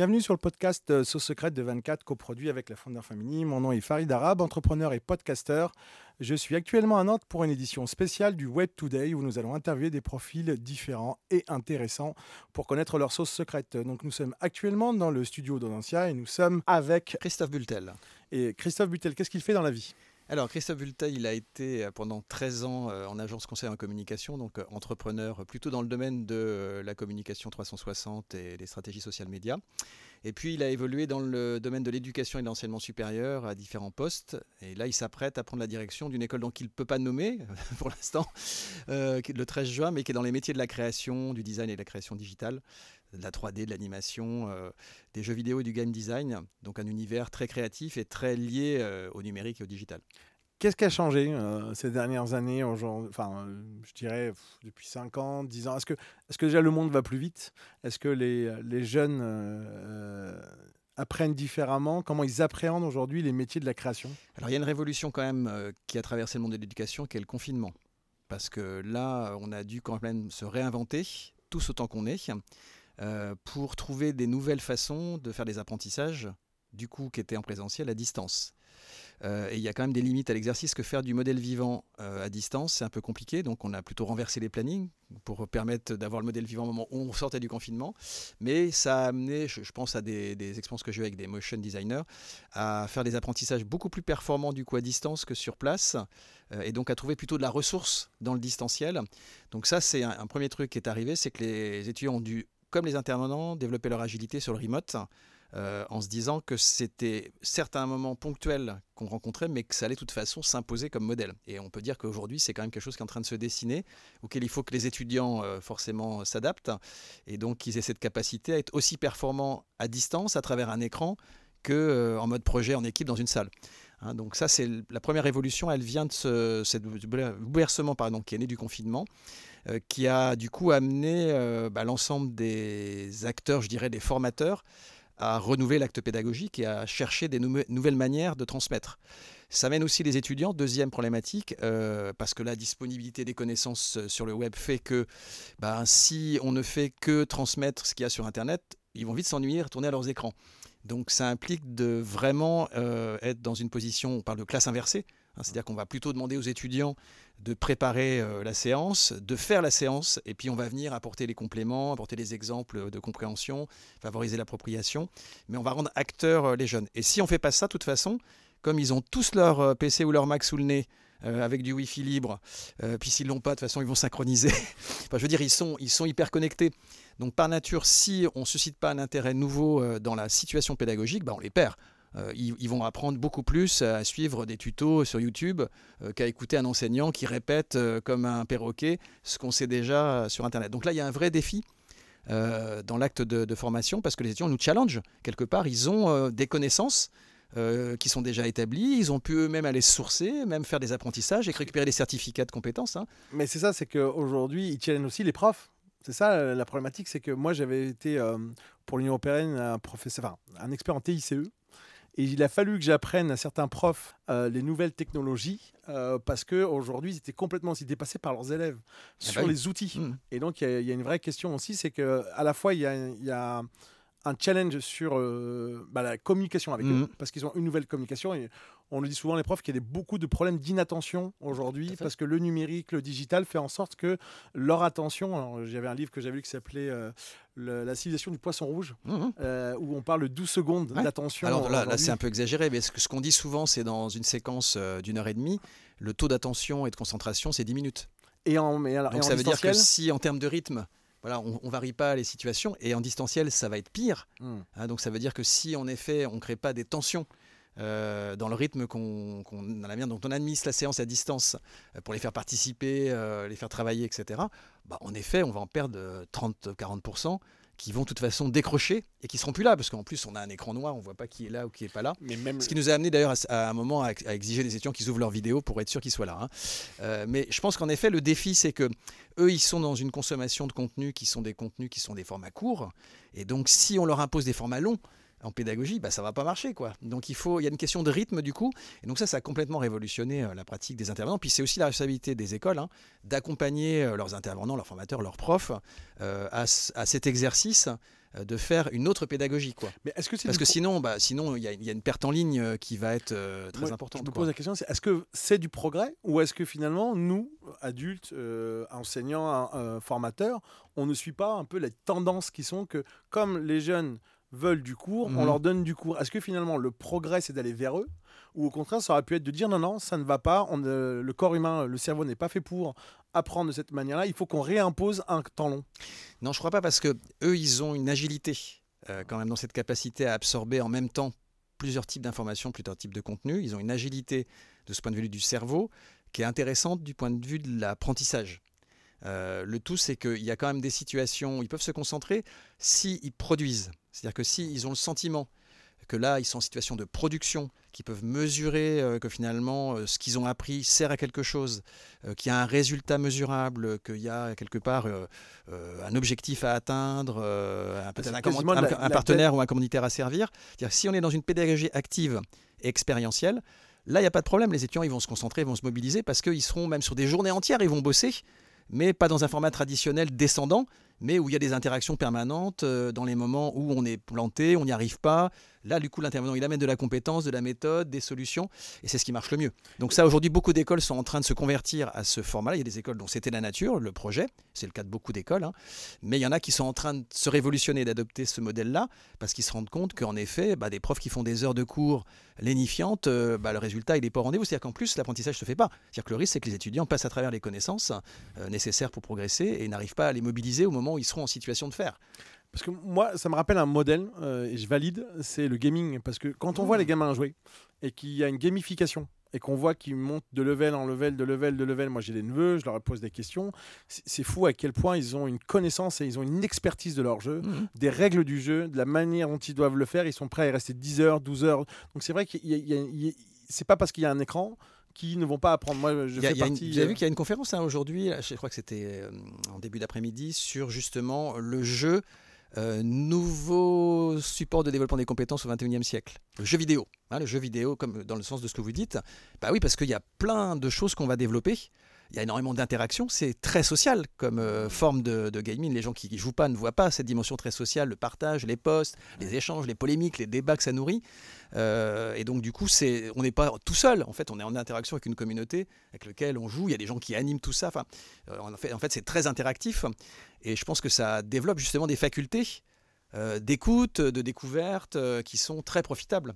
Bienvenue sur le podcast euh, Sauce Secrète de 24, coproduit avec la Founder Family. Mon nom est Farid Arab, entrepreneur et podcasteur. Je suis actuellement à Nantes pour une édition spéciale du Web Today où nous allons interviewer des profils différents et intéressants pour connaître leur sauce secrète. Donc nous sommes actuellement dans le studio d'Odensia et nous sommes avec Christophe Bultel. Et Christophe Bultel, qu'est-ce qu'il fait dans la vie? Alors, Christophe Bultel, il a été euh, pendant 13 ans euh, en agence conseil en communication, donc euh, entrepreneur plutôt dans le domaine de la communication 360 et les stratégies social médias. Et puis, il a évolué dans le domaine de l'éducation et de l'enseignement supérieur à différents postes. Et là, il s'apprête à prendre la direction d'une école dont il ne peut pas nommer pour l'instant, le 13 juin, mais qui est dans les métiers de la création, du design et de la création digitale de la 3D, de l'animation, des jeux vidéo et du game design. Donc un univers très créatif et très lié au numérique et au digital. Qu'est-ce qui a changé euh, ces dernières années, enfin, euh, je dirais depuis 5 ans, 10 ans? Est-ce que, est que déjà le monde va plus vite? Est-ce que les, les jeunes euh, apprennent différemment? Comment ils appréhendent aujourd'hui les métiers de la création? Alors il y a une révolution quand même qui a traversé le monde de l'éducation, qui est le confinement. Parce que là, on a dû quand même se réinventer, tous autant qu'on est, pour trouver des nouvelles façons de faire des apprentissages, du coup, qui étaient en présentiel à distance. Euh, et il y a quand même des limites à l'exercice que faire du modèle vivant euh, à distance, c'est un peu compliqué. Donc on a plutôt renversé les plannings pour permettre d'avoir le modèle vivant au moment où on sortait du confinement. Mais ça a amené, je, pense à des, expériences que j'ai eues avec des motion designers, à faire des apprentissages beaucoup plus performants du coup à distance que sur place. Euh, et donc à trouver plutôt de la ressource dans le distanciel. Donc ça c'est un premier truc qui est arrivé, c'est que les étudiants ont dû, comme les intervenants, développer leur agilité sur le remote. Euh, en se disant que c'était certes un moment ponctuel qu'on rencontrait, mais que ça allait de toute façon s'imposer comme modèle. Et on peut dire qu'aujourd'hui, c'est quand même quelque chose qui est en train de se dessiner, auquel il faut que les étudiants euh, forcément s'adaptent, et donc qu'ils aient cette capacité à être aussi performants à distance, à travers un écran, que euh, en mode projet en équipe dans une salle. Hein, donc ça, c'est la première évolution, elle vient de ce bouleversement pardon, qui est né du confinement, qui a du coup amené bah, l'ensemble des acteurs, je dirais des formateurs, à renouveler l'acte pédagogique et à chercher des nouvelles manières de transmettre. Ça mène aussi les étudiants, deuxième problématique, euh, parce que la disponibilité des connaissances euh, sur le web fait que ben, si on ne fait que transmettre ce qu'il y a sur Internet, ils vont vite s'ennuyer et retourner à leurs écrans. Donc ça implique de vraiment euh, être dans une position, on parle de classe inversée, hein, c'est-à-dire qu'on va plutôt demander aux étudiants de préparer euh, la séance, de faire la séance, et puis on va venir apporter les compléments, apporter les exemples de compréhension, favoriser l'appropriation, mais on va rendre acteurs euh, les jeunes. Et si on ne fait pas ça, de toute façon, comme ils ont tous leur PC ou leur Mac sous le nez, avec du Wi-Fi libre. puis s'ils l'ont pas, de toute façon, ils vont synchroniser. enfin, je veux dire, ils sont, ils sont hyper connectés. Donc par nature, si on ne suscite pas un intérêt nouveau euh, dans la situation pédagogique, bah, on les perd. Euh, ils, vont apprendre beaucoup plus à suivre des tutos sur YouTube euh, qu'à écouter un enseignant qui répète comme un perroquet ce qu'on sait déjà sur Internet. Donc là, il y a un vrai défi dans l'acte de, formation parce que les étudiants nous challenge quelque part. Ils ont des connaissances qui sont déjà établies. Ils ont pu eux-mêmes aller sourcer, même faire des apprentissages et récupérer des certificats de compétences. Hein. Mais c'est ça, c'est qu'aujourd'hui, ils challengent aussi les profs. C'est ça la problématique, c'est que moi j'avais été euh, pour l'Union européenne un professeur, un expert en TICE, et il a fallu que j'apprenne à certains profs euh, les nouvelles technologies euh, parce qu'aujourd'hui, ils étaient complètement ils dépassés par leurs élèves ah sur bah les outils. Mmh. Et donc, il y, a une vraie question aussi, c'est qu'à la fois, il y y a un challenge sur euh, bah, la communication avec eux, mhm. parce qu'ils ont une nouvelle communication. Et on le dit souvent, les profs, qu'il y a beaucoup de problèmes d'inattention aujourd'hui, parce que le numérique, le digital fait en sorte que leur attention. J'avais un livre que j'avais lu qui s'appelait euh, La civilisation du poisson rouge, mhm. euh, où on parle de 12 secondes d'attention. Alors là, là c'est un peu exagéré, mais ce qu'on dit souvent, c'est dans une séquence d'une heure et demie, le taux d'attention et de concentration, c'est 10 minutes. Et en, mais alors, Donc ça veut dire que si, en termes de rythme, voilà, on, ne varie pas les situations et en distanciel, ça va être pire. Hmm. Hein, donc ça veut dire que si en effet on crée pas des tensions euh, dans le rythme qu'on, dans la manière dont on administre la séance à distance euh, pour les faire participer, euh, les faire travailler, etc. Bah, en effet, on va en perdre 30-40% qui vont de toute façon décrocher et qui seront plus là parce qu'en plus on a un écran noir, on voit pas qui est là ou qui est pas là. Mais même... Ce qui nous a amené d'ailleurs à, un moment à, exiger des étudiants qu'ils ouvrent leur vidéo pour être sûr qu'ils soient là. Hein. Euh, mais je pense qu'en effet le défi c'est que eux ils sont dans une consommation de contenu qui sont des contenus qui sont des formats courts et donc si on leur impose des formats longs, en pédagogie, bah, ça va pas marcher. quoi. Donc il, faut, il y a une question de rythme du coup. Et donc ça, ça a complètement révolutionné euh, la pratique des intervenants. Puis c'est aussi la responsabilité des écoles hein, d'accompagner euh, leurs intervenants, leurs formateurs, leurs profs euh, à, cet exercice de faire une autre pédagogie. Quoi. Mais est-ce que Parce que pro- sinon, bah, sinon il y, a- il y a une perte en ligne qui va être euh, très Moi, importante. Je me pose la question, c'est est-ce que c'est du progrès ou est-ce que finalement, nous, adultes, euh, enseignants, euh, formateurs, on ne suit pas un peu les tendances qui sont que comme les jeunes veulent du cours, on Mhm. leur donne du cours. Est-ce que finalement le progrès c'est d'aller vers eux? Ou au contraire ça aurait pu être de dire non non ça ne va pas, on, euh, le corps humain, le cerveau n'est pas fait pour apprendre de cette manière-là, il faut qu'on réimpose un temps long? Non, je crois pas parce que eux, ils ont une agilité euh, quand même dans cette capacité à absorber en même temps plusieurs types d'informations, plusieurs types de contenus. Ils ont une agilité de ce point de vue du cerveau qui est intéressante du point de vue de l'apprentissage. Euh, le tout, c'est qu'il y a quand même des situations où ils peuvent se concentrer s'ils produisent. C'est-à-dire que s'ils ont le sentiment que là, ils sont en situation de production, qu'ils peuvent mesurer euh, que finalement, euh, ce qu'ils ont appris sert à quelque chose, euh, qu'il y a un résultat mesurable, qu'il y a quelque part un objectif à atteindre, un- peut-être un, la partenaire ou un commanditaire à servir. C'est-à-dire, si on est dans une pédagogie active et expérientielle, là, il n'y a pas de problème. Les étudiants, ils vont se concentrer, ils vont se mobiliser parce qu'ils seront même sur des journées entières, ils vont bosser, mais pas dans un format traditionnel descendant, mais où il y a des interactions permanentes euh, dans les moments où on est planté, on n'y arrive pas. Là, du coup, l'intervenant, il amène de la compétence, de la méthode, des solutions, et c'est ce qui marche le mieux. Donc ça, aujourd'hui, beaucoup d'écoles sont en train de se convertir à ce format-là. Il y a des écoles dont c'était la nature, le projet, c'est le cas de beaucoup d'écoles, hein. mais il y en a qui sont en train de se révolutionner, d'adopter ce modèle-là, parce qu'ils se rendent compte qu'en effet, bah, des profs qui font des heures de cours lénifiantes, euh, bah, le résultat, il n'est pas au rendez-vous. C'est-à-dire qu'en plus, l'apprentissage ne se fait pas. C'est-à-dire que le risque, c'est que les étudiants passent à travers les connaissances euh, nécessaires pour progresser et n'arrivent pas à les mobiliser au moment où ils seront en situation de faire. Parce que moi, ça me rappelle un modèle, euh, et je valide, c'est le gaming. Parce que quand on voit Mmh. les gamins jouer, et qu'il y a une gamification, et qu'on voit qu'ils montent de level en level, de level, de level, moi j'ai des neveux, je leur pose des questions, c'est fou à quel point ils ont une connaissance et ils ont une expertise de leur jeu, des règles du jeu, de la manière dont ils doivent le faire, ils sont prêts à y rester 10 heures, 12 heures. Donc c'est vrai qu'il y a- il y a- il y a- c'est pas parce qu'il y a un écran qu'ils ne vont pas apprendre. Moi, je fais partie... avez euh, vu qu'il y a une conférence hein, aujourd'hui, je crois que c'était euh, en début d'après-midi, sur justement le jeu, euh, nouveau support de développement des compétences au 21e siècle. Le jeu vidéo. hein, le jeu vidéo, comme dans le sens de ce que vous dites. Bah oui, parce qu'il y a plein de choses qu'on va développer. Il y a énormément d'interactions, c'est très social comme euh, forme de, de gaming. Les gens qui ne jouent pas ne voient pas cette dimension très sociale, le partage, les posts, les échanges, les polémiques, les débats que ça nourrit. Euh, et donc du coup, c'est, on n'est pas tout seul. En fait, on est en interaction avec une communauté avec laquelle on joue. Il y a des gens qui animent tout ça. Enfin, euh, en fait, en fait, c'est très interactif. Et je pense que ça développe justement des facultés d'écoute, de découverte, qui sont très profitables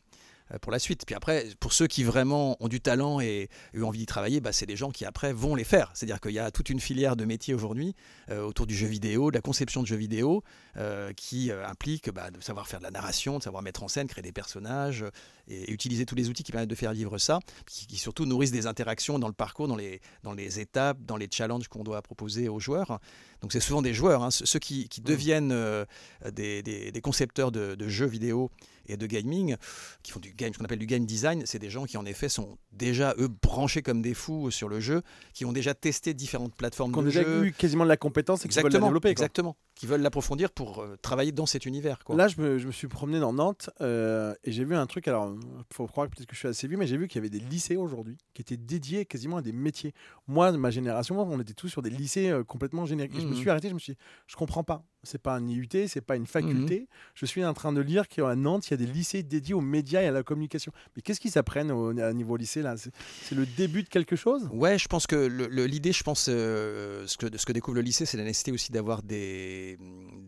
pour la suite. Puis après, pour ceux qui vraiment ont du talent et, ont envie d'y travailler, bah, c'est des gens qui après vont les faire. C'est-à-dire qu'il y a toute une filière de métiers aujourd'hui euh, autour du jeu vidéo, de la conception de jeux vidéo, euh, qui euh, implique bah, de savoir faire de la narration, de savoir mettre en scène, créer des personnages euh, et, et utiliser tous les outils qui permettent de faire vivre ça, qui, qui surtout nourrissent des interactions dans le parcours, dans les, dans les étapes, dans les challenges qu'on doit proposer aux joueurs. Donc c'est souvent des joueurs, hein, ceux qui, qui deviennent euh, des, des- des concepteurs de, de jeux vidéo et de gaming, qui font du game, ce qu'on appelle du game design, c'est des gens qui en effet sont déjà eux branchés comme des fous sur le jeu, qui ont déjà testé différentes plateformes qui ont de déjà jeu. eu quasiment de la compétence et qui veulent la Exactement, développer. quoi. exactement, qui veulent l'approfondir pour euh, travailler dans cet univers. Quoi. Là, je me, je me suis promené dans Nantes euh, et j'ai vu un truc. Alors, il faut croire que peut-être que je suis assez vieux, mais j'ai vu qu'il y avait des lycées aujourd'hui qui étaient dédiés quasiment à des métiers. Moi, de ma génération, on était tous sur des lycées euh, complètement génériques. Et je me Mhm. suis arrêté, je me suis dit, je comprends pas. C'est pas un IUT, c'est pas une faculté. Je suis en train de lire qu'à Nantes, il y a des lycées dédiés aux médias et à la communication. Mais qu'est-ce qu'ils apprennent au, à niveau lycée là? C'est le début de quelque chose? Ouais, je pense que l'idée, je pense, euh, ce, que, ce que découvre le lycée, c'est la nécessité aussi d'avoir des,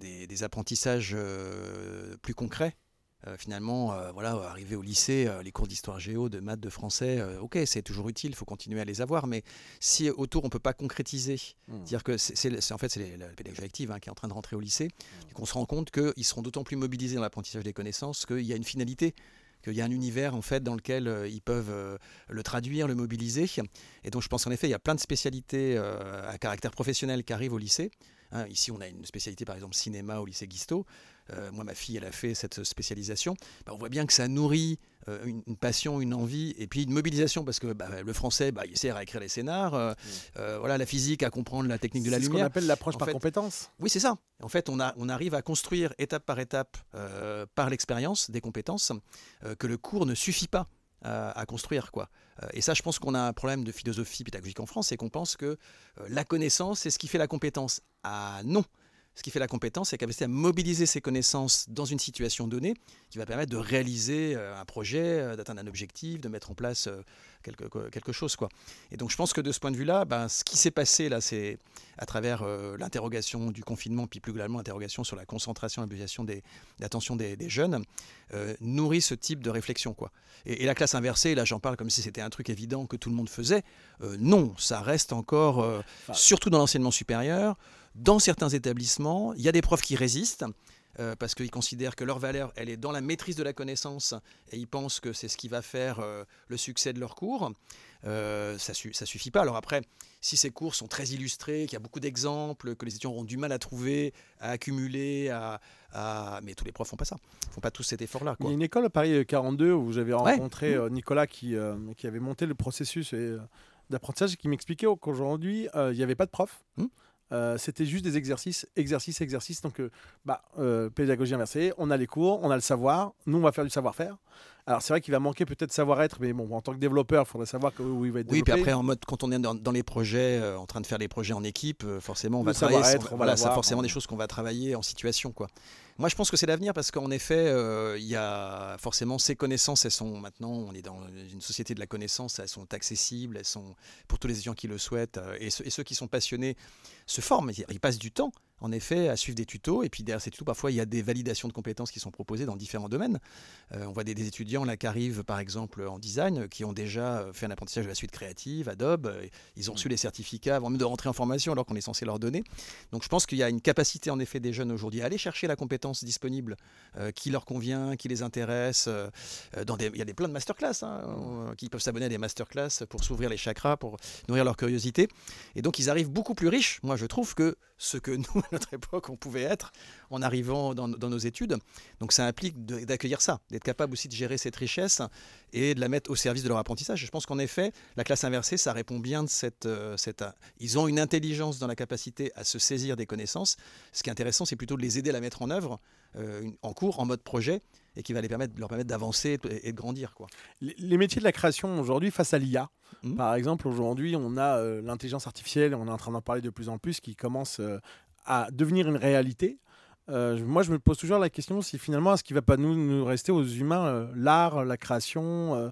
des, des apprentissages euh, plus concrets. Euh, finalement, euh, voilà, arriver au lycée, euh, les cours d'histoire géo, de maths, de français, ok, c'est toujours utile, il faut continuer à les avoir, mais si autour on peut pas concrétiser, Hmm. dire que c'est en fait c'est la pédagogie active hein, qui est en train de rentrer au lycée, qu'on se rend compte qu'ils seront d'autant plus mobilisés dans l'apprentissage des connaissances qu'il y a une finalité qu'il y a un univers en fait dans lequel euh, ils peuvent euh, le traduire, le mobiliser. Et donc je pense qu'en effet, il y a plein de spécialités euh, à caractère professionnel qui arrivent au lycée. Hein, ici, on a une spécialité par exemple cinéma au lycée Guisto. Euh, moi, ma fille, elle a fait cette spécialisation. Bah, on voit bien que ça nourrit euh, une, une passion, une envie, et puis une mobilisation, parce que bah, le français, bah, il sert à écrire les scénars. euh, euh, voilà, la physique à comprendre la technique de la C'est ce qu'on lumière. appelle l'approche par fait, compétence. Oui, c'est ça. En fait, on, a, on arrive à construire étape par étape, par l'expérience, des compétences que le cours ne suffit pas à, construire. Quoi. Et ça, je pense qu'on a un problème de philosophie pédagogique en France, c'est qu'on pense que la connaissance, c'est ce qui fait la compétence. Ah non Ce qui fait la compétence, c'est la capacité à mobiliser ses connaissances dans une situation donnée qui va permettre de réaliser euh, un projet, euh, d'atteindre un objectif, de mettre en place euh, quelque, quelque chose. Quoi. Et donc je pense que de ce point de vue-là, ben, ce qui s'est passé là, c'est à travers l'interrogation du confinement, puis plus globalement l'interrogation sur la concentration et l'attention des, des, des, jeunes, nourrit ce type de réflexion. Quoi. Et, la classe inversée, là j'en parle comme si c'était un truc évident que tout le monde faisait. non, ça reste encore, surtout dans l'enseignement supérieur, dans certains établissements, il y a des profs qui résistent. Euh, parce qu'ils considèrent que leur valeur, elle est dans la maîtrise de la connaissance, et ils pensent que c'est ce qui va faire euh, le succès de leur cours. Euh, ça, ne suffit pas. Alors après, si ces cours sont très illustrés, qu'il y a beaucoup d'exemples, que les étudiants auront du mal à trouver, à accumuler, à, mais tous les profs font pas ça, font pas tout cet effort-là. Il y a une école à Paris 42 où j'avais rencontré Nicolas qui, qui avait monté le processus d'apprentissage et qui m'expliquait qu'aujourd'hui, il n'y avait pas de prof. Mmh. Euh, c'était juste des exercices, exercices, exercices. Donc, euh, bah, euh, pédagogie inversée, on a les cours, on a le savoir. Nous, on va faire du savoir-faire. Alors, c'est vrai qu'il va manquer peut-être savoir-être, mais bon, en tant que développeur, il faudrait savoir où il va être. Oui, puis après, en mode, quand on est dans, les projets, en train de faire des projets en équipe, forcément, on va travailler. on, voilà, c'est forcément des choses qu'on va travailler en situation, quoi. Moi, je pense que c'est l'avenir parce qu'en effet, il y a forcément ces connaissances, elles sont maintenant, on est dans une société de la connaissance, elles sont accessibles, elles sont pour tous les étudiants qui le souhaitent et ceux qui sont passionnés se forment, ils passent du temps en effet, à suivre des tutos. Et puis derrière ces tutos, parfois, il y a des validations de compétences qui sont proposées dans différents domaines. Euh, on voit des, étudiants là qui arrivent, par exemple, en design, qui ont déjà euh, fait un apprentissage de la suite créative, Adobe. Ils ont reçu les certificats avant même de rentrer en formation, alors qu'on est censé leur donner. Donc je pense qu'il y a une capacité, en effet, des jeunes aujourd'hui à aller chercher la compétence disponible euh, qui leur convient, qui les intéresse. dans des, il y a des plein de masterclass hein, qui peuvent s'abonner à des masterclass pour s'ouvrir les chakras, pour nourrir leur curiosité. Et donc ils arrivent beaucoup plus riches, moi je trouve, que ce que nous, à notre époque, on pouvait être en arrivant dans, nos études. Donc ça implique d'accueillir ça, d'être capable aussi de gérer cette richesse et de la mettre au service de leur apprentissage. Je pense qu'en effet, la classe inversée, ça répond bien de cette, euh, cette... Ils ont une intelligence dans la capacité à se saisir des connaissances. Ce qui est intéressant, c'est plutôt de les aider à la mettre en œuvre euh, en cours, en mode projet, et qui va les permettre, leur permettre d'avancer et de grandir. Quoi. Les, métiers de la création aujourd'hui face à l'IA, mmh. par exemple, aujourd'hui on a euh, l'intelligence artificielle, on est en train d'en parler de plus en plus, qui commence à devenir une réalité. Euh, moi, je me pose toujours la question si finalement, est-ce qu'il ne va pas nous, nous, rester aux humains euh, l'art, la création euh,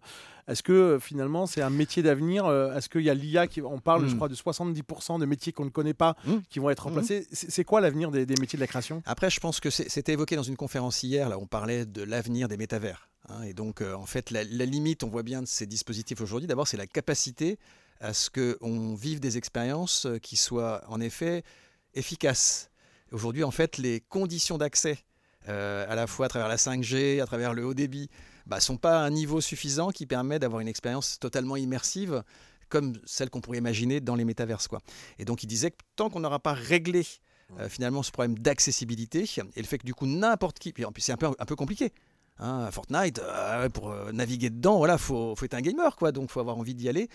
Est-ce que finalement, c'est un métier d'avenir Est-ce qu'il y a l'IA qui, On parle, je hmm. crois, de 70% de métiers qu'on ne connaît pas hmm. qui vont être hmm. remplacés? C'est quoi l'avenir des, métiers de la création? Après, je pense que c'était évoqué dans une conférence hier. Là, on parlait de l'avenir des métavers. Hein, et donc, en fait, la, la, limite, on voit bien de ces dispositifs aujourd'hui, d'abord, c'est la capacité à ce qu'on vive des expériences qui soient en effet efficace. Aujourd'hui, en fait, les conditions d'accès, euh, à la fois à travers la 5G, à travers le haut débit, ne bah, sont pas à un niveau suffisant qui permet d'avoir une expérience totalement immersive comme celle qu'on pourrait imaginer dans les métaverses. Quoi. Et donc, il disait que tant qu'on n'aura pas réglé euh, finalement ce problème d'accessibilité et le fait que du coup n'importe qui, puis c'est un peu, un peu compliqué, Hein, Fortnite, euh, pour euh, naviguer dedans, voilà, faut, faut être un gamer, quoi. Donc, faut avoir envie d'y aller.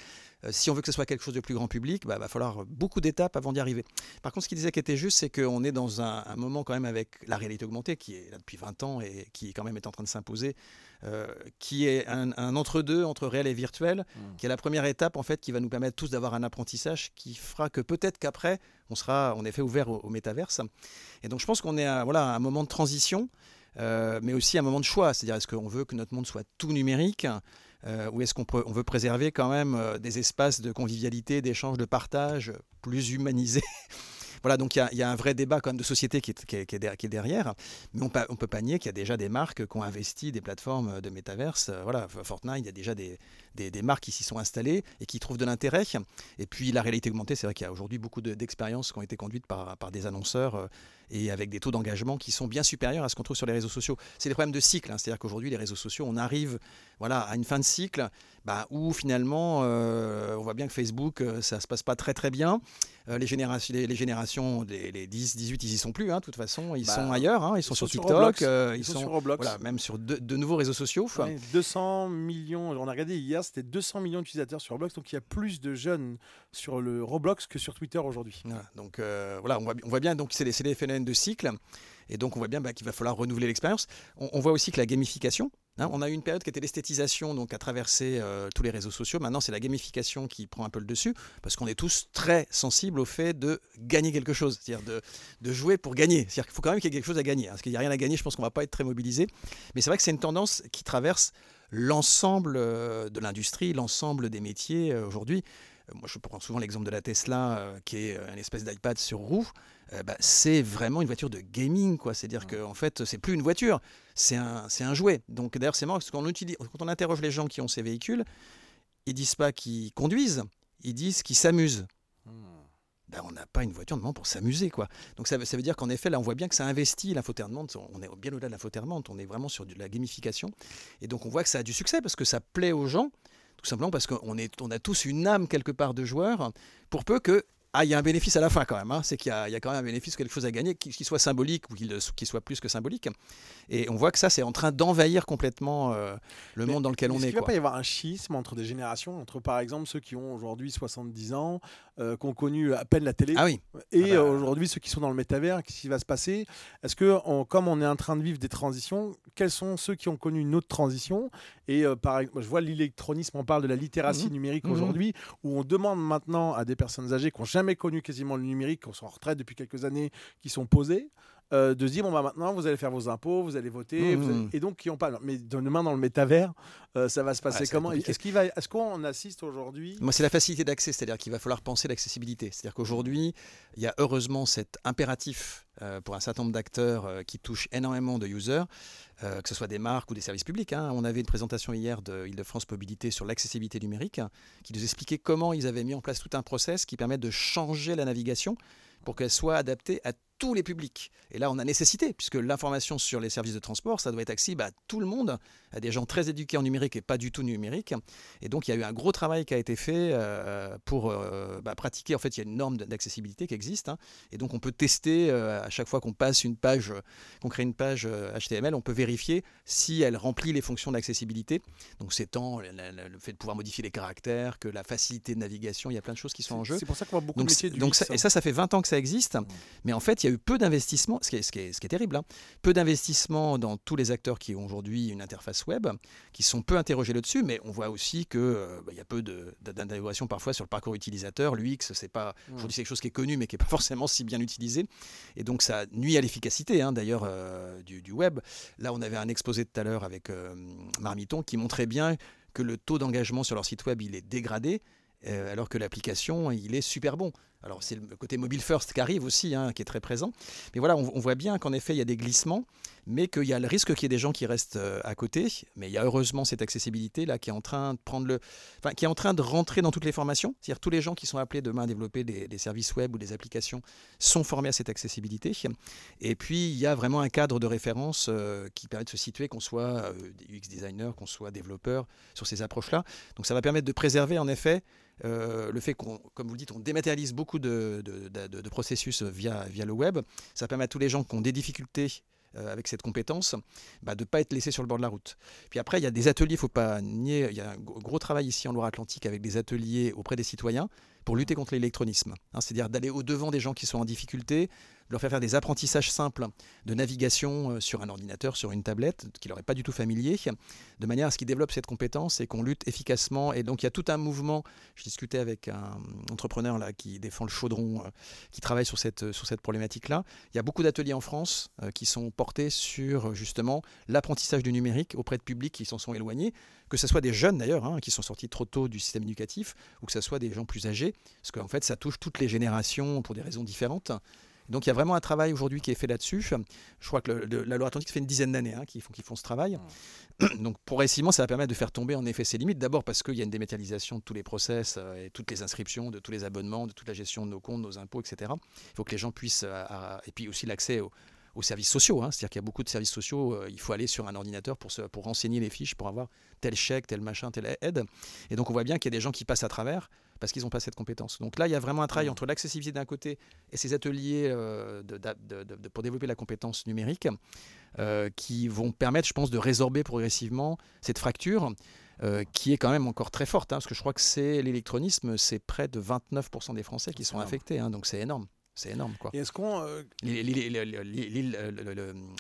Euh, si on veut que ce soit quelque chose de plus grand public, il bah, va falloir beaucoup d'étapes avant d'y arriver. Par contre, ce qu'il disait qui était juste, c'est qu'on est dans un, moment quand même avec la réalité augmentée, qui est là depuis 20 ans et qui quand même est en train de s'imposer, qui est un, entre-deux entre réel et virtuel, mmh. qui est la première étape en fait qui va nous permettre tous d'avoir un apprentissage qui fera que peut-être qu'après, on sera en effet ouvert au, métaverse. Et donc, je pense qu'on est à, voilà, à un moment de transition. Euh, mais aussi un moment de choix. C'est-à-dire, est-ce qu'on veut que notre monde soit tout numérique euh, ou est-ce qu'on on veut préserver quand même euh, des espaces de convivialité, d'échange, de partage plus humanisés? Voilà, donc il y, a un vrai débat quand même de société qui est, derrière. Mais on, on peut pas nier qu'il y a déjà des marques qui ont investi des plateformes de métaverse. Voilà, Fortnite, il y a déjà des, marques qui s'y sont installées et qui trouvent de l'intérêt. Et puis la réalité augmentée, c'est vrai qu'il y a aujourd'hui beaucoup d'expériences qui ont été conduites par, des annonceurs et avec des taux d'engagement qui sont bien supérieurs à ce qu'on trouve sur les réseaux sociaux. C'est des problèmes de cycle, hein. c'est-à-dire qu'aujourd'hui les réseaux sociaux, on arrive voilà, à une fin de cycle bah, où finalement euh, on voit bien que Facebook, euh, ça se passe pas très très bien. Euh, les, générations, les, générations, les, 10, 18, ils y sont plus, hein, de toute façon, ils bah, sont ailleurs, hein. ils, sont, sur TikTok, ils, sont, sur Roblox. Voilà, même sur de, nouveaux réseaux sociaux. 200 millions, on a regardé hier, c'était 200 millions d'utilisateurs sur Roblox, donc il y a plus de jeunes sur le Roblox que sur Twitter aujourd'hui. donc voilà, on voit, on voit bien, donc c'est les, phénomènes de cycle. Et donc, on voit bien bah, qu'il va falloir renouveler l'expérience. On, voit aussi que la gamification, Hein, on a eu une période qui était l'esthétisation, donc à traverser euh, tous les réseaux sociaux. Maintenant, c'est la gamification qui prend un peu le dessus, parce qu'on est tous très sensibles au fait de gagner quelque chose, c'est-à-dire de, jouer pour gagner. C'est-à-dire qu'il faut quand même qu'il y ait quelque chose à gagner. Hein. Parce qu'il n'y a rien à gagner, je pense qu'on ne va pas être très mobilisé. Mais c'est vrai que c'est une tendance qui traverse l'ensemble euh, de l'industrie, l'ensemble des métiers euh, aujourd'hui. Moi, je prends souvent l'exemple de la Tesla, qui est une espèce d'iPad sur roue. Bah, c'est vraiment une voiture de gaming, quoi. C'est-à-dire qu'en en fait, c'est plus une voiture, c'est un, un jouet. Donc d'ailleurs, c'est marrant parce qu'on utilise, quand on interroge les gens qui ont ces véhicules, ils disent pas qu'ils conduisent, ils disent qu'ils s'amusent. Hmm. Ben, on n'a pas une voiture normalement pour s'amuser. quoi. Donc ça, ça veut dire qu'en effet, là, on voit bien que ça investit l'infotainment. On est bien au-delà de l'infotainment, on est vraiment sur de la gamification. Et donc on voit que ça a du succès parce que ça plaît aux gens, tout simplement parce qu'on on a tous une âme quelque part de joueur, pour peu que ah, il y a un bénéfice à la fin quand même. Hein. C'est qu'il y, a quand même un bénéfice, quelque chose à gagner, qu'il soit symbolique ou qu'il soit plus que symbolique. Et on voit que ça, c'est en train d'envahir complètement euh, le monde dans lequel on est. Est-ce qu'il ne va pas y avoir un schisme entre des générations, entre par exemple ceux qui ont aujourd'hui 70 ans, euh, qui ont connu à peine la télé, ah oui. et ah bah. aujourd'hui ceux qui sont dans le métavers, qu'est-ce qui va se passer? Est-ce que, comme on est en train de vivre des transitions, quels sont ceux qui ont connu une autre transition? Et euh, par je vois l'électronisme, on parle de la littératie mmh numérique mmh aujourd'hui, où on demande maintenant à des personnes âgées qui n'ont jamais connu quasiment le numérique, qui sont en retraite depuis quelques années, qui sont posées, euh, de se dire bon bah maintenant vous allez faire vos impôts, vous allez voter, mmh. et donc qui ont pas. Mais demain dans le métavers, euh, ça va se passer comment? Est-ce qu'il va, est-ce qu'on assiste aujourd'hui? Moi c'est la facilité d'accès, c'est-à-dire qu'il va falloir penser l'accessibilité. C'est-à-dire qu'aujourd'hui il y a heureusement cet impératif euh, pour un certain nombre d'acteurs qui touchent énormément de users, que ce soit des marques ou des services publics. Hein. On avait une présentation hier de Île-de-France Mobilité sur l'accessibilité numérique, qui nous expliquait comment ils avaient mis en place tout un process qui permet de changer la navigation pour qu'elle soit adaptée à tous les publics. Et là, on a nécessité, puisque l'information sur les services de transport, ça doit être accessible à tout le monde, à des gens très éduqués en numérique et pas du tout numérique. Et donc, il y a eu un gros travail qui a été fait euh, pour euh, bah, pratiquer. En fait, il y a une norme d'accessibilité qui existe. Hein. et donc, on peut tester euh, à chaque fois qu'on passe une page, qu'on crée une page HTML, on peut vérifier si elle remplit les fonctions d'accessibilité. Donc, c'est tant le, fait de pouvoir modifier les caractères que la facilité de navigation. Il y a plein de choses qui sont en jeu. C'est pour ça qu'on voit beaucoup de métiers du donc Et ça, ça fait 20 ans que ça existe. Mais en fait, il y a eu peu d'investissement, ce, ce, qui est terrible, hein, peu d'investissement dans tous les acteurs qui ont aujourd'hui une interface web, qui sont peu interrogés là-dessus, mais on voit aussi qu'il euh, bah, y a peu d'intégration parfois sur le parcours utilisateur. L'UX, c'est pas mmh. aujourd'hui c'est quelque chose qui est connu, mais qui n'est pas forcément si bien utilisé, et donc ça nuit à l'efficacité hein, d'ailleurs euh, du, web. Là, on avait un exposé tout à l'heure avec euh, Marmiton qui montrait bien que le taux d'engagement sur leur site web il est dégradé, alors que l'application il est super bon. Alors c'est le côté mobile first qui arrive aussi, hein, qui est très présent. Mais voilà, on, voit bien qu'en effet, il y a des glissements, mais qu'il y a le risque qu'il y ait des gens qui restent euh, à côté. Mais il y a heureusement cette accessibilité là qui est en train de enfin, qui est en train de rentrer dans toutes les formations. C'est-à-dire tous les gens qui sont appelés demain à développer des, services web ou des applications sont formés à cette accessibilité. Et puis il y a vraiment un cadre de référence euh, qui permet de se situer, qu'on soit euh, UX designer, qu'on soit développeur sur ces approches-là. Donc ça va permettre de préserver en effet euh, le fait qu'on, comme vous dites, on dématérialise beaucoup de, processus via, via le web, ça permet à tous les gens qui ont des difficultés euh, avec cette compétence, bah, de ne pas être laissés sur le bord de la route. Puis après, il y a des ateliers, il faut pas nier, il y a un gros travail ici en Loire-Atlantique avec des ateliers auprès des citoyens pour lutter contre l'électronisme. Hein, c'est-à-dire d'aller au-devant des gens qui sont en difficulté, leur faire faire des apprentissages simples de navigation euh, sur un ordinateur, sur une tablette, qui leur est pas du tout familier, de manière à ce qu'ils développent cette compétence et qu'on lutte efficacement. Et donc il y a tout un mouvement. Je discutais avec un entrepreneur là qui défend le chaudron, euh, qui travaille sur cette, sur cette problématique-là. Il y a beaucoup d'ateliers en France euh, qui sont portés sur justement l'apprentissage du numérique auprès de publics qui s'en sont éloignés, que ce soit des jeunes d'ailleurs, hein, qui sont sortis trop tôt du système éducatif, ou que ce soit des gens plus âgés, parce qu'en fait ça touche toutes les générations pour des raisons différentes. Donc il y a vraiment un travail aujourd'hui qui est fait là-dessus. Je crois que la loi atlantique fait une dizaine d'années hein, qu'ils font, font ce travail. Donc progressivement, ça va permettre de faire tomber en effet ces limites. D'abord parce qu'il y a une dématérialisation de tous les process euh, et toutes les inscriptions, de tous les abonnements, de toute la gestion de nos comptes, nos impôts, etc. Il faut que les gens puissent... Euh, et puis aussi l'accès aux, services sociaux. Hein. C'est-à-dire qu'il y a beaucoup de services sociaux, euh, il faut aller sur un ordinateur pour, se, pour renseigner les fiches, pour avoir tel chèque, tel machin, telle aide. Et donc on voit bien qu'il y a des gens qui passent à travers parce qu'ils n'ont pas cette compétence. Donc là, il y a vraiment un travail mmh. entre l'accessibilité d'un côté et ces ateliers euh, de, pour développer la compétence numérique euh, qui vont permettre, je pense, de résorber progressivement cette fracture. Euh, qui est quand même encore très forte, hein, parce que je crois que c'est l'électronisme, c'est près de 29% des Français qui sont affectés, hein, donc c'est énorme. C'est énorme, quoi. Et est-ce qu'on. euh,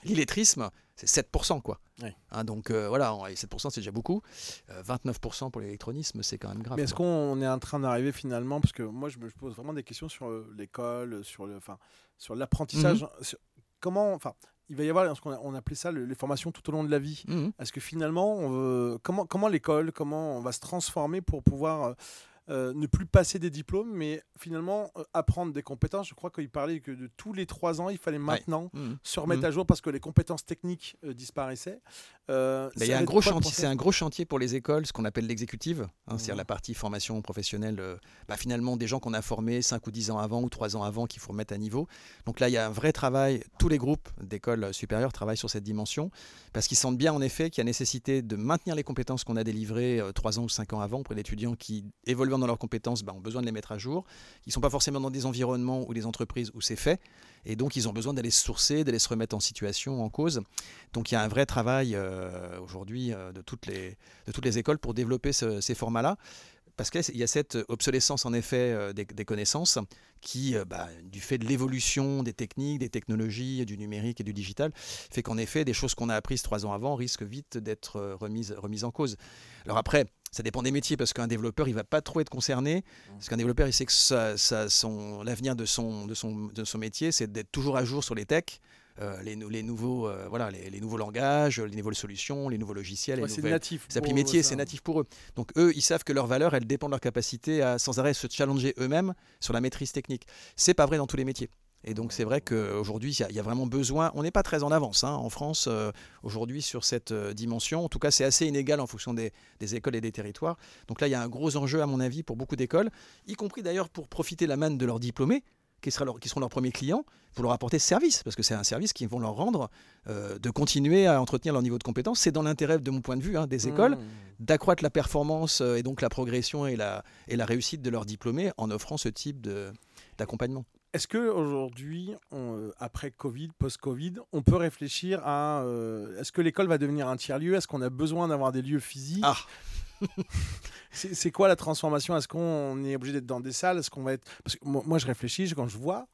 L'illettrisme, c'est 7%, quoi. Oui. Hein, donc euh, voilà, et 7% c'est déjà beaucoup. Euh, 29% pour l'électronisme, c'est quand même grave. Mais est-ce qu'on est en train d'arriver finalement Parce que moi, je me pose vraiment des questions sur euh, l'école, sur le, enfin, sur l'apprentissage. Mhm. sur- comment, enfin, il va y avoir a- on appelait ça le- les formations tout au long de la vie. Mhm. Est-ce que finalement, on veut- comment, comment l'école, comment on va se transformer pour pouvoir euh, ne plus passer des diplômes, mais finalement euh, apprendre des compétences Je crois qu'il parlait que de tous les trois ans, il fallait maintenant Mhm. se remettre à jour parce que les compétences techniques euh, disparaissaient. Il y a un gros chantier, c'est un gros chantier pour les écoles, ce qu'on appelle l'exécutive, hein, c'est-à-dire Mhm. la partie formation professionnelle. bah, finalement, des gens qu'on a formés 5 ou 10 ans avant ou 3 ans avant qu'il faut remettre à niveau. Donc là, il y a un vrai travail. Tous les groupes d'écoles supérieures travaillent sur cette dimension parce qu'ils sentent bien en effet qu'il y a nécessité de maintenir les compétences qu'on a délivrées 3 ans ou 5 ans avant pour les étudiants qui, évoluant dans leurs compétences, bah, ont besoin de les mettre à jour. Ils ne sont pas forcément dans des environnements ou des entreprises où c'est fait. Et donc, ils ont besoin d'aller se sourcer, d'aller se remettre en situation, en cause. Donc, il y a un vrai travail euh, aujourd'hui euh, de, toutes les, écoles pour développer ce- ces formats-là. Parce qu'il y a cette obsolescence, en effet, euh, des, connaissances qui, bah, du fait de l'évolution des techniques, des technologies, du numérique et du digital, fait qu'en effet, des choses qu'on a apprises trois ans avant risquent vite d'être remises, remises en cause. Alors après, ça dépend des métiers, parce qu'un développeur, il va pas trop être concerné, parce qu'un développeur, il sait que ça- ça- son- l'avenir de son, de, son, de son métier, c'est d'être toujours à jour sur les techs, euh, les, nou- les nouveaux, euh, voilà, les, les nouveaux langages, les nouvelles solutions, les nouveaux logiciels, Ouais, les c'est nouvelles natif. les applis métiers, c'est natif pour eux. Donc eux, ils savent que leur valeur, elle dépend de leur capacité à sans arrêt se challenger eux-mêmes sur la maîtrise technique. C'est pas vrai dans tous les métiers. Et donc c'est vrai qu'aujourd'hui, il y a- il y, a vraiment besoin, on n'est pas très en avance hein, en France euh, aujourd'hui sur cette euh, dimension. En tout cas, c'est assez inégal en fonction des, des écoles et des territoires. Donc là, il y a un gros enjeu à mon avis pour beaucoup d'écoles, y compris d'ailleurs pour profiter la manne de leurs diplômés, qui, sera leur- qui seront leurs premiers clients, pour leur apporter ce service, parce que c'est un service qu'ils vont leur rendre, euh, de continuer à entretenir leur niveau de compétence. C'est dans l'intérêt, de mon point de vue, hein, des écoles, Mmh. d'accroître la performance euh, et donc la progression et la, et la réussite de leurs diplômés en offrant ce type d'accompagnement. Est-ce que aujourd'hui, on, euh, après Covid, post-Covid, on peut réfléchir à euh, est-ce que l'école va devenir un tiers-lieu? Est-ce qu'on a besoin d'avoir des lieux physiques? Ah. C'est c'est quoi la transformation? Est-ce qu'on est obligé d'être dans des salles? Est-ce qu'on va être Parce que moi, je réfléchis quand je vois.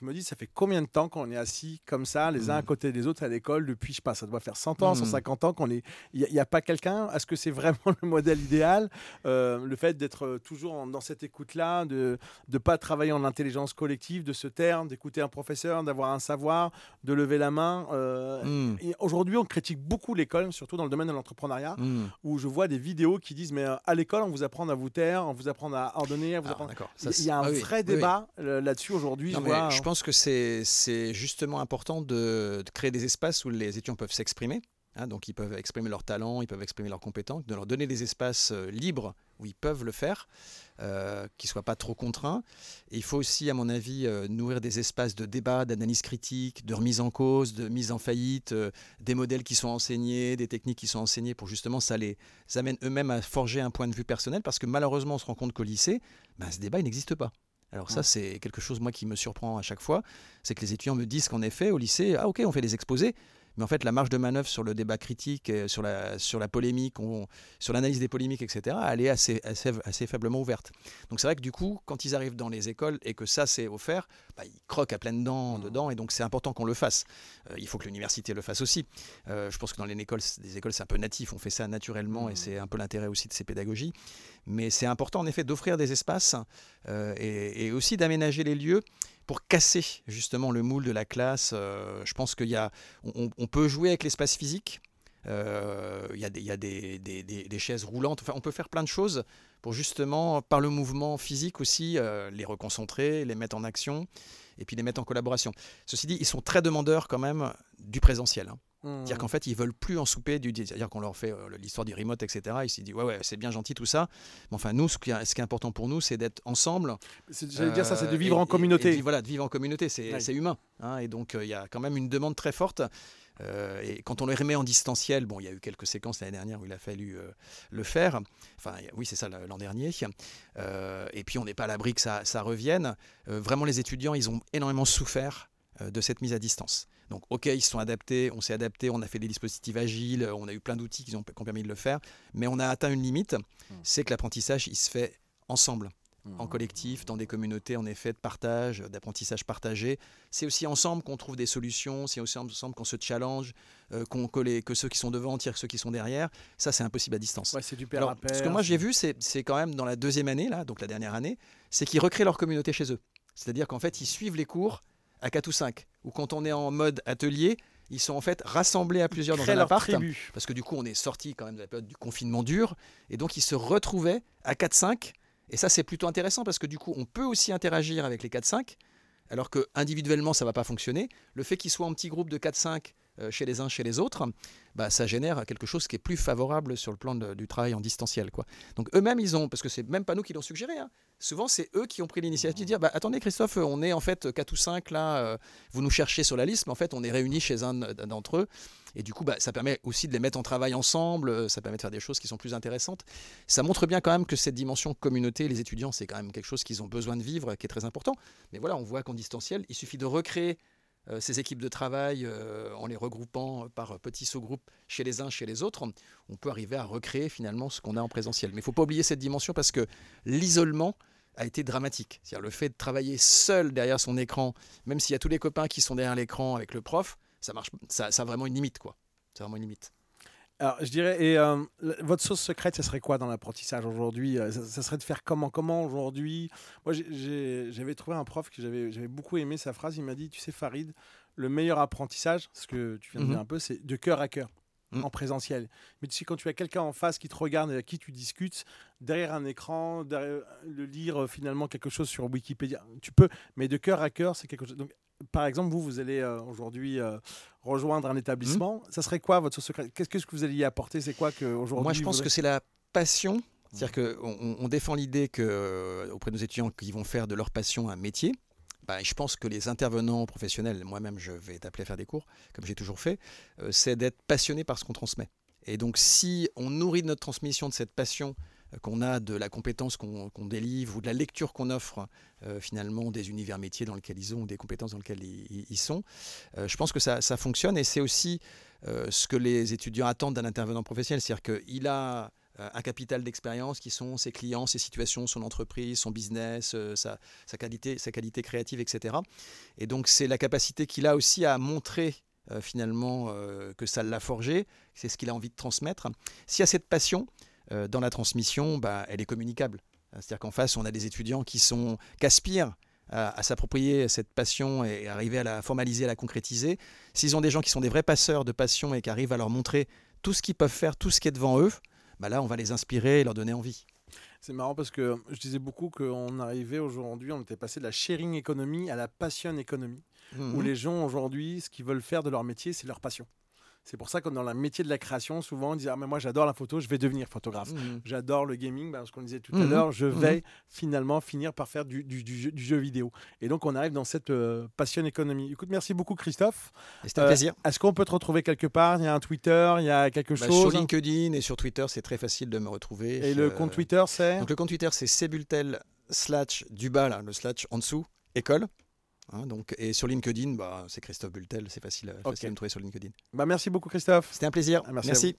Je me dis, ça fait combien de temps qu'on est assis comme ça, les uns à Mm. côté des autres à l'école? Depuis, je sais pas, ça doit faire 100 ans, Mm. 150 ans qu'on est. Il n'y a, pas quelqu'un? Est-ce que c'est vraiment le modèle idéal? Euh, Le fait d'être euh, toujours en- dans cette écoute-là, de ne pas travailler en intelligence collective, de se taire, d'écouter un professeur, d'avoir un savoir, de lever la main. euh, Mmh. et Aujourd'hui, on critique beaucoup l'école, surtout dans le domaine de l'entrepreneuriat, Mmh. où je vois des vidéos qui disent Mais euh, à l'école, on vous apprend à vous taire, on vous apprend à ordonner, à vous Ah, apprendre. Il y a- Ça, il y a un ah oui, vrai oui, débat là-dessus aujourd'hui. Je vois, je hein. Pense que c'est justement important de, créer des espaces où les étudiants peuvent s'exprimer. hein, donc ils peuvent exprimer leurs talents, ils peuvent exprimer leurs compétences, de leur donner des espaces euh, libres où ils peuvent le faire, euh, qui ne soient pas trop contraints. Il faut aussi, à mon avis, euh, nourrir des espaces de débat, d'analyse critique, de remise en cause, de mise en faillite, des modèles qui sont enseignés, des techniques qui sont enseignées pour justement ça les amène eux-mêmes à forger un point de vue personnel parce que malheureusement on se rend compte qu'au lycée, ben, ce débat n'existe pas. Alors ça, c'est quelque chose, moi, qui me surprend à chaque fois. C'est que les étudiants me disent qu'en effet, au lycée, ah ok, on fait des exposés, mais en fait, la marge de manœuvre sur le débat critique, euh, sur la, sur la polémique, on- sur l'analyse des polémiques, etc., elle est assez, assez, assez faiblement ouverte. Donc c'est vrai que du coup, quand ils arrivent dans les écoles et que ça, c'est offert, bah, ils croquent à pleines dents dedans, et donc c'est important qu'on le fasse. Euh, il faut que l'université le fasse aussi. Euh, je pense que dans les écoles, écoles, c'est un peu natif, on fait ça naturellement, et Mhm. c'est un peu l'intérêt aussi de ces pédagogies. Mais c'est important, en effet, d'offrir des espaces euh, et, et aussi d'aménager les lieux pour casser justement le moule de la classe. Je pense qu'il y a, on, on peut jouer avec l'espace physique. Il y a, des, il y a des, des- des- des chaises roulantes. Enfin, on peut faire plein de choses pour justement, par le mouvement physique aussi, euh, les reconcentrer, les mettre en action et puis les mettre en collaboration. Ceci dit, ils sont très demandeurs quand même du présentiel. hein. Mmh. C'est-à-dire qu'en fait, ils veulent plus en souper du. C'est-à-dire qu'on leur fait euh, l'histoire du remote, etc. Ils se disent, ouais, ouais, c'est bien gentil tout ça. Mais enfin, nous, ce qui, est- ce qui est important pour nous, c'est d'être ensemble. J'allais dire ça, c'est de Euh, vivre et- en communauté. et voilà, de vivre en communauté, c'est Ouais. humain. hein, et donc, euh, il y a quand même une demande très forte. Euh, et quand on les remet en distanciel, bon, il y a eu quelques séquences l'année dernière où il a fallu euh, le faire. Enfin, oui, c'est ça l'an dernier. Euh, et puis, on n'est pas à l'abri que ça, ça revienne. Euh, vraiment, les étudiants, ils ont énormément souffert euh, de cette mise à distance. Donc, ok, ils se sont adaptés, on s'est adapté, on a fait des dispositifs agiles, on a eu plein d'outils qui ont, qui ont permis de le faire, mais on a atteint une limite, c'est que l'apprentissage, il se fait ensemble, en collectif, dans des communautés en effet de partage, d'apprentissage partagé. C'est aussi ensemble qu'on trouve des solutions, c'est aussi ensemble qu'on se challenge, euh, qu'on que, que ceux qui sont devant tirent ceux qui sont derrière. Ça, c'est impossible à distance. Ouais, c'est du père à Ce que moi j'ai vu, c'est quand même dans la deuxième année, là, donc la dernière année, c'est qu'ils recréent leur communauté chez eux. C'est-à-dire qu'en fait, ils suivent les cours à 4 ou 5. Ou quand on est en mode atelier, ils sont en fait rassemblés à plusieurs dans un appart. Parce que du coup, on est sorti quand même de la période du confinement dur. Et donc, ils se retrouvaient à 4-5. Et ça, c'est plutôt intéressant parce que du coup, on peut aussi interagir avec les 4-5. Alors que individuellement, ça ne va pas fonctionner. Le fait qu'ils soient en petit groupe de 4-5 euh, chez les uns, chez les autres, bah, ça génère quelque chose qui est plus favorable sur le plan du travail en distanciel. Quoi. Donc eux-mêmes, ils ont, parce que c'est même pas nous qui l'ont suggéré, hein. souvent c'est eux qui ont pris l'initiative de dire bah, attendez Christophe, on est en fait 4 ou 5 là, euh, vous nous cherchez sur la liste, mais en fait on est réunis chez un d'entre eux. Et du coup, bah, ça permet aussi de les mettre en travail ensemble, euh, ça permet de faire des choses qui sont plus intéressantes. Ça montre bien quand même que cette dimension communauté, les étudiants, c'est quand même quelque chose qu'ils ont besoin de vivre, qui est très important. Mais voilà, on voit qu'en distanciel, il suffit de recréer euh, ces équipes de travail, euh, en les regroupant par petits sous-groupes chez les uns, chez les autres, on peut arriver à recréer finalement ce qu'on a en présentiel. Mais il ne faut pas oublier cette dimension parce que l'isolement a été dramatique. C'est-à-dire le fait de travailler seul derrière son écran, même s'il y a tous les copains qui sont derrière l'écran avec le prof, ça marche, ça a vraiment une limite, quoi. C'est vraiment une limite. Alors, je dirais, et euh, votre sauce secrète, ça serait quoi dans l'apprentissage aujourd'hui euh, ça, serait de faire comment Comment aujourd'hui? Moi, j'avais trouvé un prof que j'avais beaucoup aimé sa phrase. Il m'a dit Tu sais, Farid, le meilleur apprentissage, ce que tu viens de dire mhm. un peu, c'est de cœur à cœur. Mhm. en présentiel. Mais tu sais, quand tu as quelqu'un en face qui te regarde et à qui tu discutes, derrière un écran, derrière, le lire euh, finalement quelque chose sur Wikipédia, tu peux, mais de cœur à cœur, c'est quelque chose. Donc, par exemple, vous, vous allez aujourd'hui rejoindre un établissement, mmh. ça serait quoi votre secret? Qu'est-ce que vous allez y apporter? C'est quoi que aujourd'hui Moi, je pense que c'est la passion. C'est-à-dire qu'on on défend l'idée que euh, auprès de nos étudiants qui vont faire de leur passion un métier. Bah, je pense que les intervenants professionnels, moi-même je vais t'appeler à faire des cours, comme j'ai toujours fait, euh, c'est d'être passionné par ce qu'on transmet. Et donc si on nourrit notre transmission de cette passion qu'on a de la compétence qu'on délivre ou de la lecture qu'on offre euh, finalement des univers métiers dans lesquels ils ont, des compétences dans lesquelles ils, sont. Euh, je pense que ça, fonctionne et c'est aussi euh, ce que les étudiants attendent d'un intervenant professionnel, c'est-à-dire qu'il a un capital d'expérience qui sont ses clients, ses situations, son entreprise, son business, sa, qualité, sa qualité créative, etc. Et donc c'est la capacité qu'il a aussi à montrer finalement que ça l'a forgé, c'est ce qu'il a envie de transmettre. S'il y a cette passion, euh, dans la transmission, bah, elle est communicable. C'est-à-dire qu'en face, on a des étudiants qui sont qui aspirent à, s'approprier cette passion et arriver à la formaliser, à la concrétiser. S'ils ont des gens qui sont des vrais passeurs de passion et qui arrivent à leur montrer tout ce qu'ils peuvent faire, tout ce qui est devant eux, bah là, on va les inspirer et leur donner envie. C'est marrant parce que je disais beaucoup qu'on arrivait aujourd'hui, on était passé de la sharing economy à la passion economy, où mhm. les gens aujourd'hui, ce qu'ils veulent faire de leur métier, c'est leur passion. C'est pour ça que dans le métier de la création, souvent on dit ah, mais moi j'adore la photo, je vais devenir photographe. Mmh. J'adore le gaming, parce qu'on disait tout à mmh. l'heure, je mmh. vais finalement finir par faire du, jeu, vidéo. Et donc on arrive dans cette euh, passion économie. Écoute, merci beaucoup Christophe. C'était un plaisir. Euh, est-ce qu'on peut te retrouver quelque part? Il y a un Twitter, il y a quelque bah, chose? Sur LinkedIn et sur Twitter, c'est très facile de me retrouver. Et le compte Twitter, c'est? Donc le compte Twitter, c'est sebultel slash du bas, le slash en dessous, école. Hein, donc, et sur LinkedIn, bah, c'est Christophe Bultel, c'est facile, facile, à me trouver sur LinkedIn. Bah, merci beaucoup Christophe. C'était un plaisir. Ah, merci.